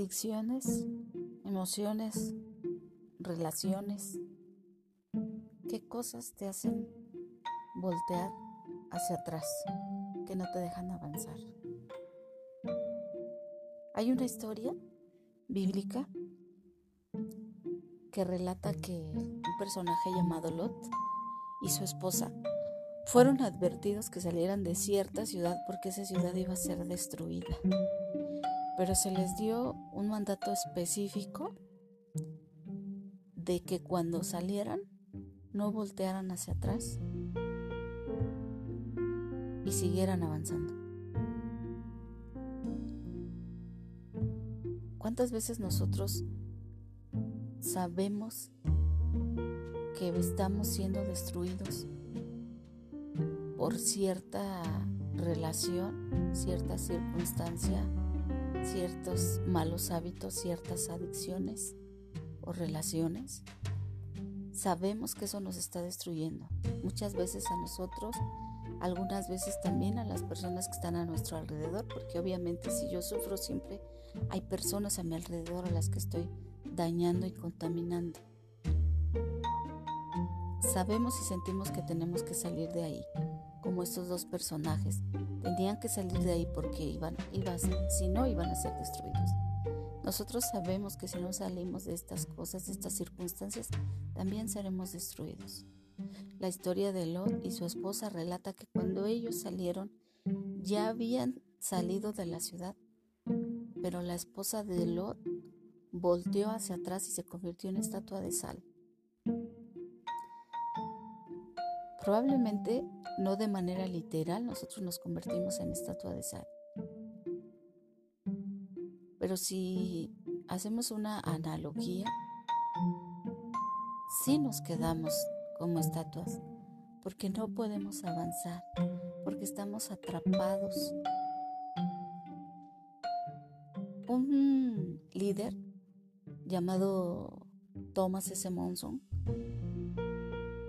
adicciones, emociones, relaciones, qué cosas te hacen voltear hacia atrás, que no te dejan avanzar. Hay una historia bíblica que relata que un personaje llamado Lot y su esposa fueron advertidos que salieran de cierta ciudad porque esa ciudad iba a ser destruida. Pero se les dio un mandato específico de que cuando salieran no voltearan hacia atrás y siguieran avanzando. ¿Cuántas veces nosotros sabemos que estamos siendo destruidos por cierta relación, cierta circunstancia, ciertos malos hábitos, ciertas adicciones o relaciones? Sabemos que eso nos está destruyendo. Muchas veces a nosotros, algunas veces también a las personas que están a nuestro alrededor, porque obviamente si yo sufro siempre hay personas a mi alrededor a las que estoy dañando y contaminando. Sabemos y sentimos que tenemos que salir de ahí, como estos dos personajes. Tendrían que salir de ahí porque iban, iban, si no iban a ser destruidos. Nosotros sabemos que si no salimos de estas cosas, de estas circunstancias, también seremos destruidos. La historia de Lot y su esposa relata que cuando ellos salieron, ya habían salido de la ciudad, pero la esposa de Lot volteó hacia atrás y se convirtió en estatua de sal. Probablemente no de manera literal nosotros nos convertimos en estatua de sal. Pero si hacemos una analogía, sí nos quedamos como estatuas, porque no podemos avanzar, porque estamos atrapados. Un líder llamado Thomas S. Monson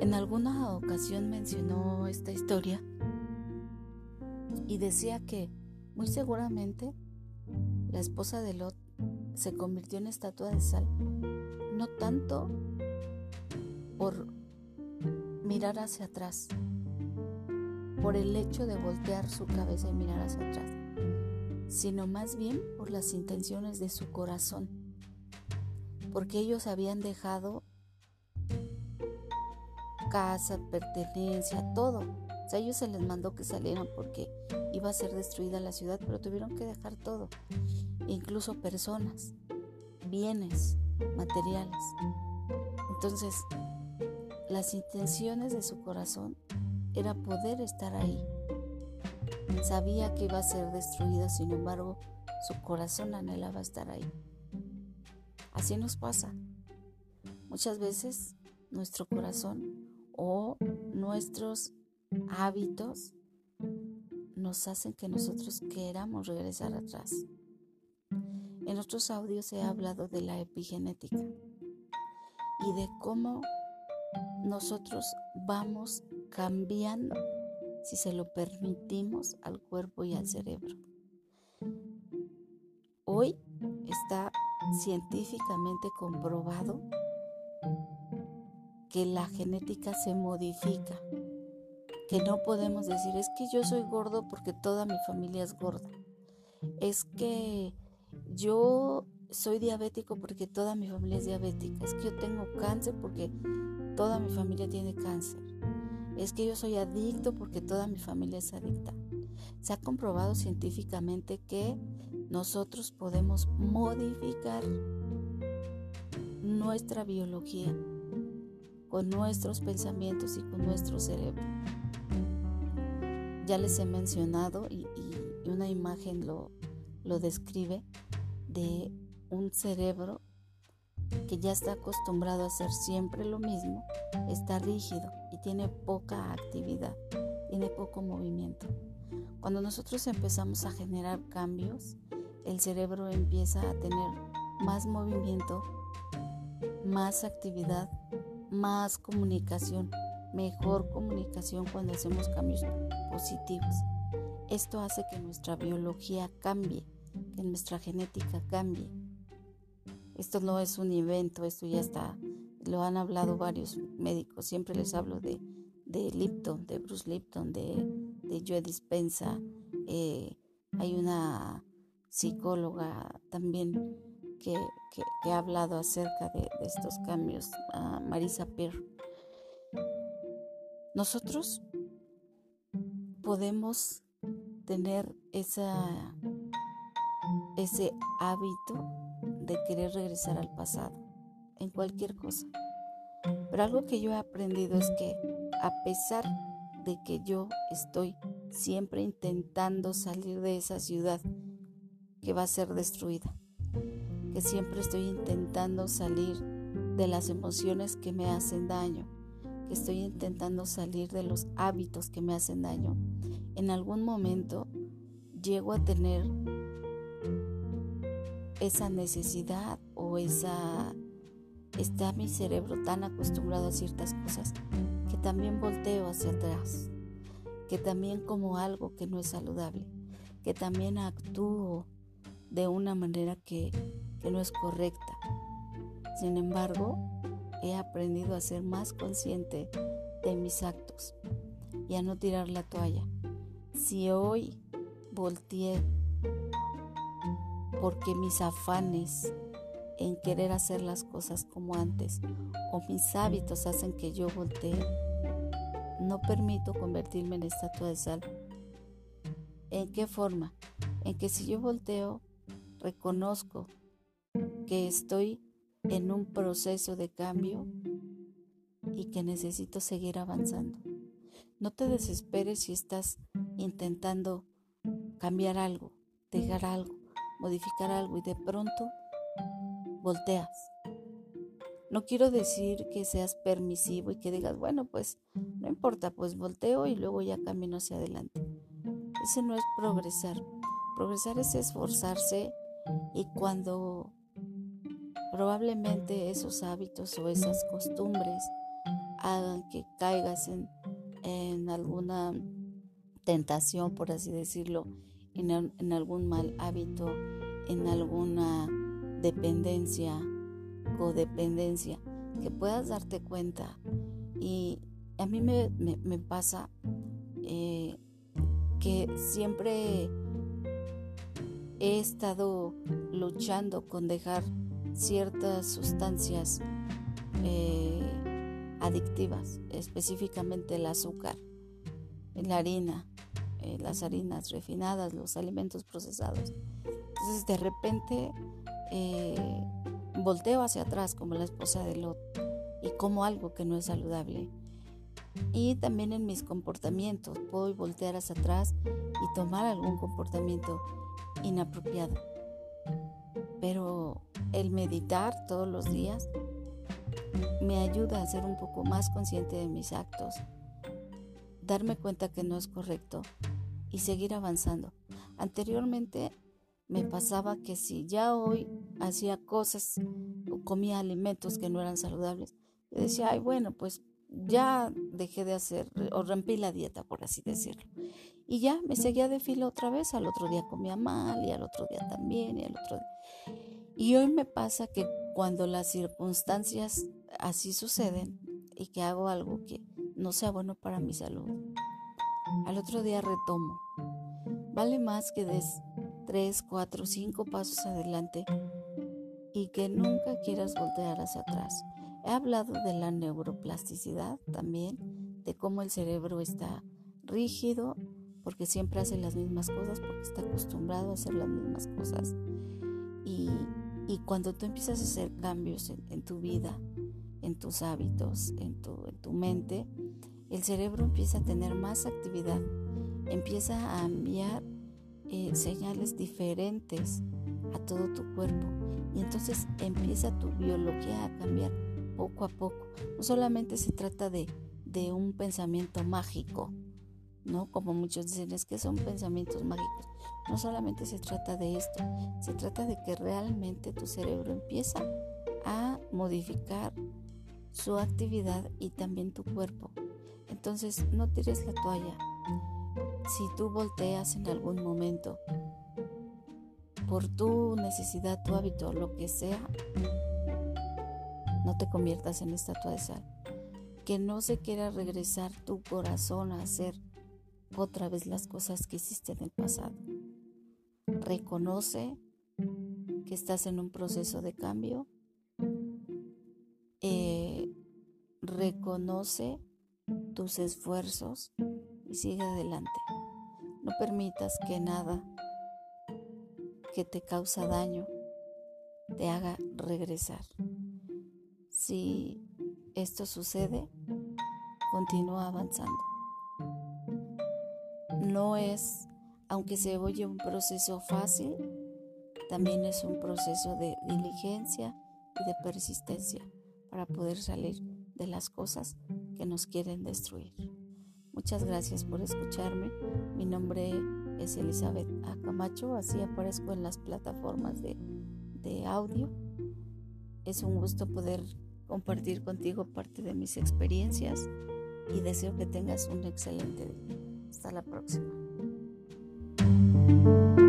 en alguna ocasión mencionó esta historia y decía que muy seguramente la esposa de Lot se convirtió en estatua de sal, no tanto por mirar hacia atrás, por el hecho de voltear su cabeza y mirar hacia atrás, sino más bien por las intenciones de su corazón, porque ellos habían dejado casa, pertenencia, todo. O sea, ellos se les mandó que salieran porque iba a ser destruida la ciudad, pero tuvieron que dejar todo, incluso personas, bienes, materiales. Entonces, las intenciones de su corazón era poder estar ahí. Sabía que iba a ser destruida, sin embargo, su corazón anhelaba estar ahí. Así nos pasa. Muchas veces nuestro corazón o nuestros hábitos nos hacen que nosotros queramos regresar atrás. En otros audios he hablado de la epigenética y de cómo nosotros vamos cambiando, si se lo permitimos, al cuerpo y al cerebro. Hoy está científicamente comprobado que la genética se modifica, que no podemos decir es que yo soy gordo porque toda mi familia es gorda, es que yo soy diabético porque toda mi familia es diabética, es que yo tengo cáncer porque toda mi familia tiene cáncer, es que yo soy adicto porque toda mi familia es adicta. Se ha comprobado científicamente que nosotros podemos modificar nuestra biología con nuestros pensamientos y con nuestro cerebro. Ya les he mencionado y, una imagen lo, lo describe de un cerebro que ya está acostumbrado a hacer siempre lo mismo, está rígido y tiene poca actividad, tiene poco movimiento. Cuando nosotros empezamos a generar cambios, el cerebro empieza a tener más movimiento, más actividad más comunicación, mejor comunicación cuando hacemos cambios positivos. Esto hace que nuestra biología cambie, que nuestra genética cambie. Esto no es un invento, esto ya está, lo han hablado varios médicos, siempre les hablo de, de Lipton, de Bruce Lipton, de, de Joe Dispensa, eh, hay una psicóloga también que, ha hablado acerca de, estos cambios, Marisa Peer. Nosotros podemos tener ese hábito de querer regresar al pasado en cualquier cosa. Pero algo que yo he aprendido es que a pesar de que yo estoy siempre intentando salir de esa ciudad que va a ser destruida, que siempre estoy intentando salir de las emociones que me hacen daño, que estoy intentando salir de los hábitos que me hacen daño, en algún momento llego a tener esa necesidad o esa está mi cerebro tan acostumbrado a ciertas cosas que también volteo hacia atrás, que también como algo que no es saludable, que también actúo de una manera que, no es correcta. Sin embargo, he aprendido a ser más consciente de mis actos y a no tirar la toalla. Si hoy volteé porque mis afanes en querer hacer las cosas como antes o mis hábitos hacen que yo voltee, no permito convertirme en estatua de sal. ¿En qué forma? En que si yo volteo, reconozco estoy en un proceso de cambio y que necesito seguir avanzando. No te desesperes si estás intentando cambiar algo, dejar algo, modificar algo y de pronto volteas. No quiero decir que seas permisivo y que digas, bueno, pues no importa, pues volteo y luego ya camino hacia adelante. Ese no es progresar. Progresar es esforzarse y cuando probablemente esos hábitos o esas costumbres hagan que caigas en, en alguna tentación, por así decirlo, en, algún mal hábito, en alguna dependencia, codependencia, que puedas darte cuenta. Y a mí me, pasa eh, que siempre he estado luchando con dejar ciertas sustancias eh, adictivas, específicamente el azúcar, la harina, eh, las harinas refinadas, los alimentos procesados. Entonces de repente eh, volteo hacia atrás como la esposa de Lot y como algo que no es saludable. Y también en mis comportamientos puedo voltear hacia atrás y tomar algún comportamiento inapropiado. Pero el meditar todos los días me ayuda a ser un poco más consciente de mis actos, darme cuenta que no es correcto y seguir avanzando. Anteriormente me pasaba que si ya hoy hacía cosas o comía alimentos que no eran saludables, yo decía, ay, bueno, pues ya dejé de hacer o rompí la dieta, por así decirlo. Y ya me seguía de fila otra vez, al otro día comía mal y al otro día también y al otro día. Y hoy me pasa que cuando las circunstancias así suceden y que hago algo que no sea bueno para mi salud, al otro día retomo. Vale más que des tres, cuatro, cinco pasos adelante y que nunca quieras voltear hacia atrás. He hablado de la neuroplasticidad también, de cómo el cerebro está rígido porque siempre hace las mismas cosas, porque está acostumbrado a hacer las mismas cosas. Y, cuando tú empiezas a hacer cambios en, tu vida, en tus hábitos, en tu, en tu mente, el cerebro empieza a tener más actividad, empieza a enviar eh, señales diferentes a todo tu cuerpo y entonces empieza tu biología a cambiar poco a poco. No solamente se trata de, de un pensamiento mágico, ¿no? Como muchos dicen, es que son pensamientos mágicos. No solamente se trata de esto, se trata de que realmente tu cerebro empieza a modificar su actividad y también tu cuerpo. Entonces no tires la toalla. Si tú volteas en algún momento por tu necesidad, tu hábito, lo que sea, no te conviertas en estatua de sal. Que no se quiera regresar tu corazón a hacer otra vez las cosas que hiciste en el pasado. Reconoce que estás en un proceso de cambio. Eh, reconoce tus esfuerzos y sigue adelante. No permitas que nada que te causa daño te haga regresar. Si esto sucede, continúa avanzando. No es, aunque se oye un proceso fácil, también es un proceso de diligencia y de persistencia para poder salir de las cosas que nos quieren destruir. Muchas gracias por escucharme. Mi nombre es Elizabeth Acamacho, así aparezco en las plataformas de, de audio. Es un gusto poder compartir contigo parte de mis experiencias y deseo que tengas un excelente día. Hasta la próxima. Música